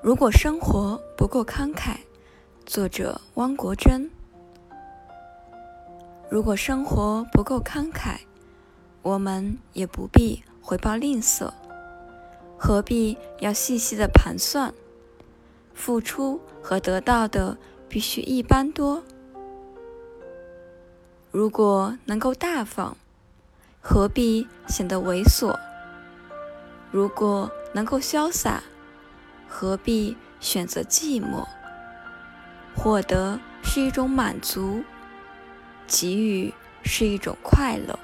如果生活不够慷慨，作者汪国真。如果生活不够慷慨，我们也不必回报吝啬，何必要细细的盘算？付出和得到的必须一般多。如果能够大方，何必显得猥琐？如果能够潇洒，何必选择寂寞？获得是一种满足，给予是一种快乐。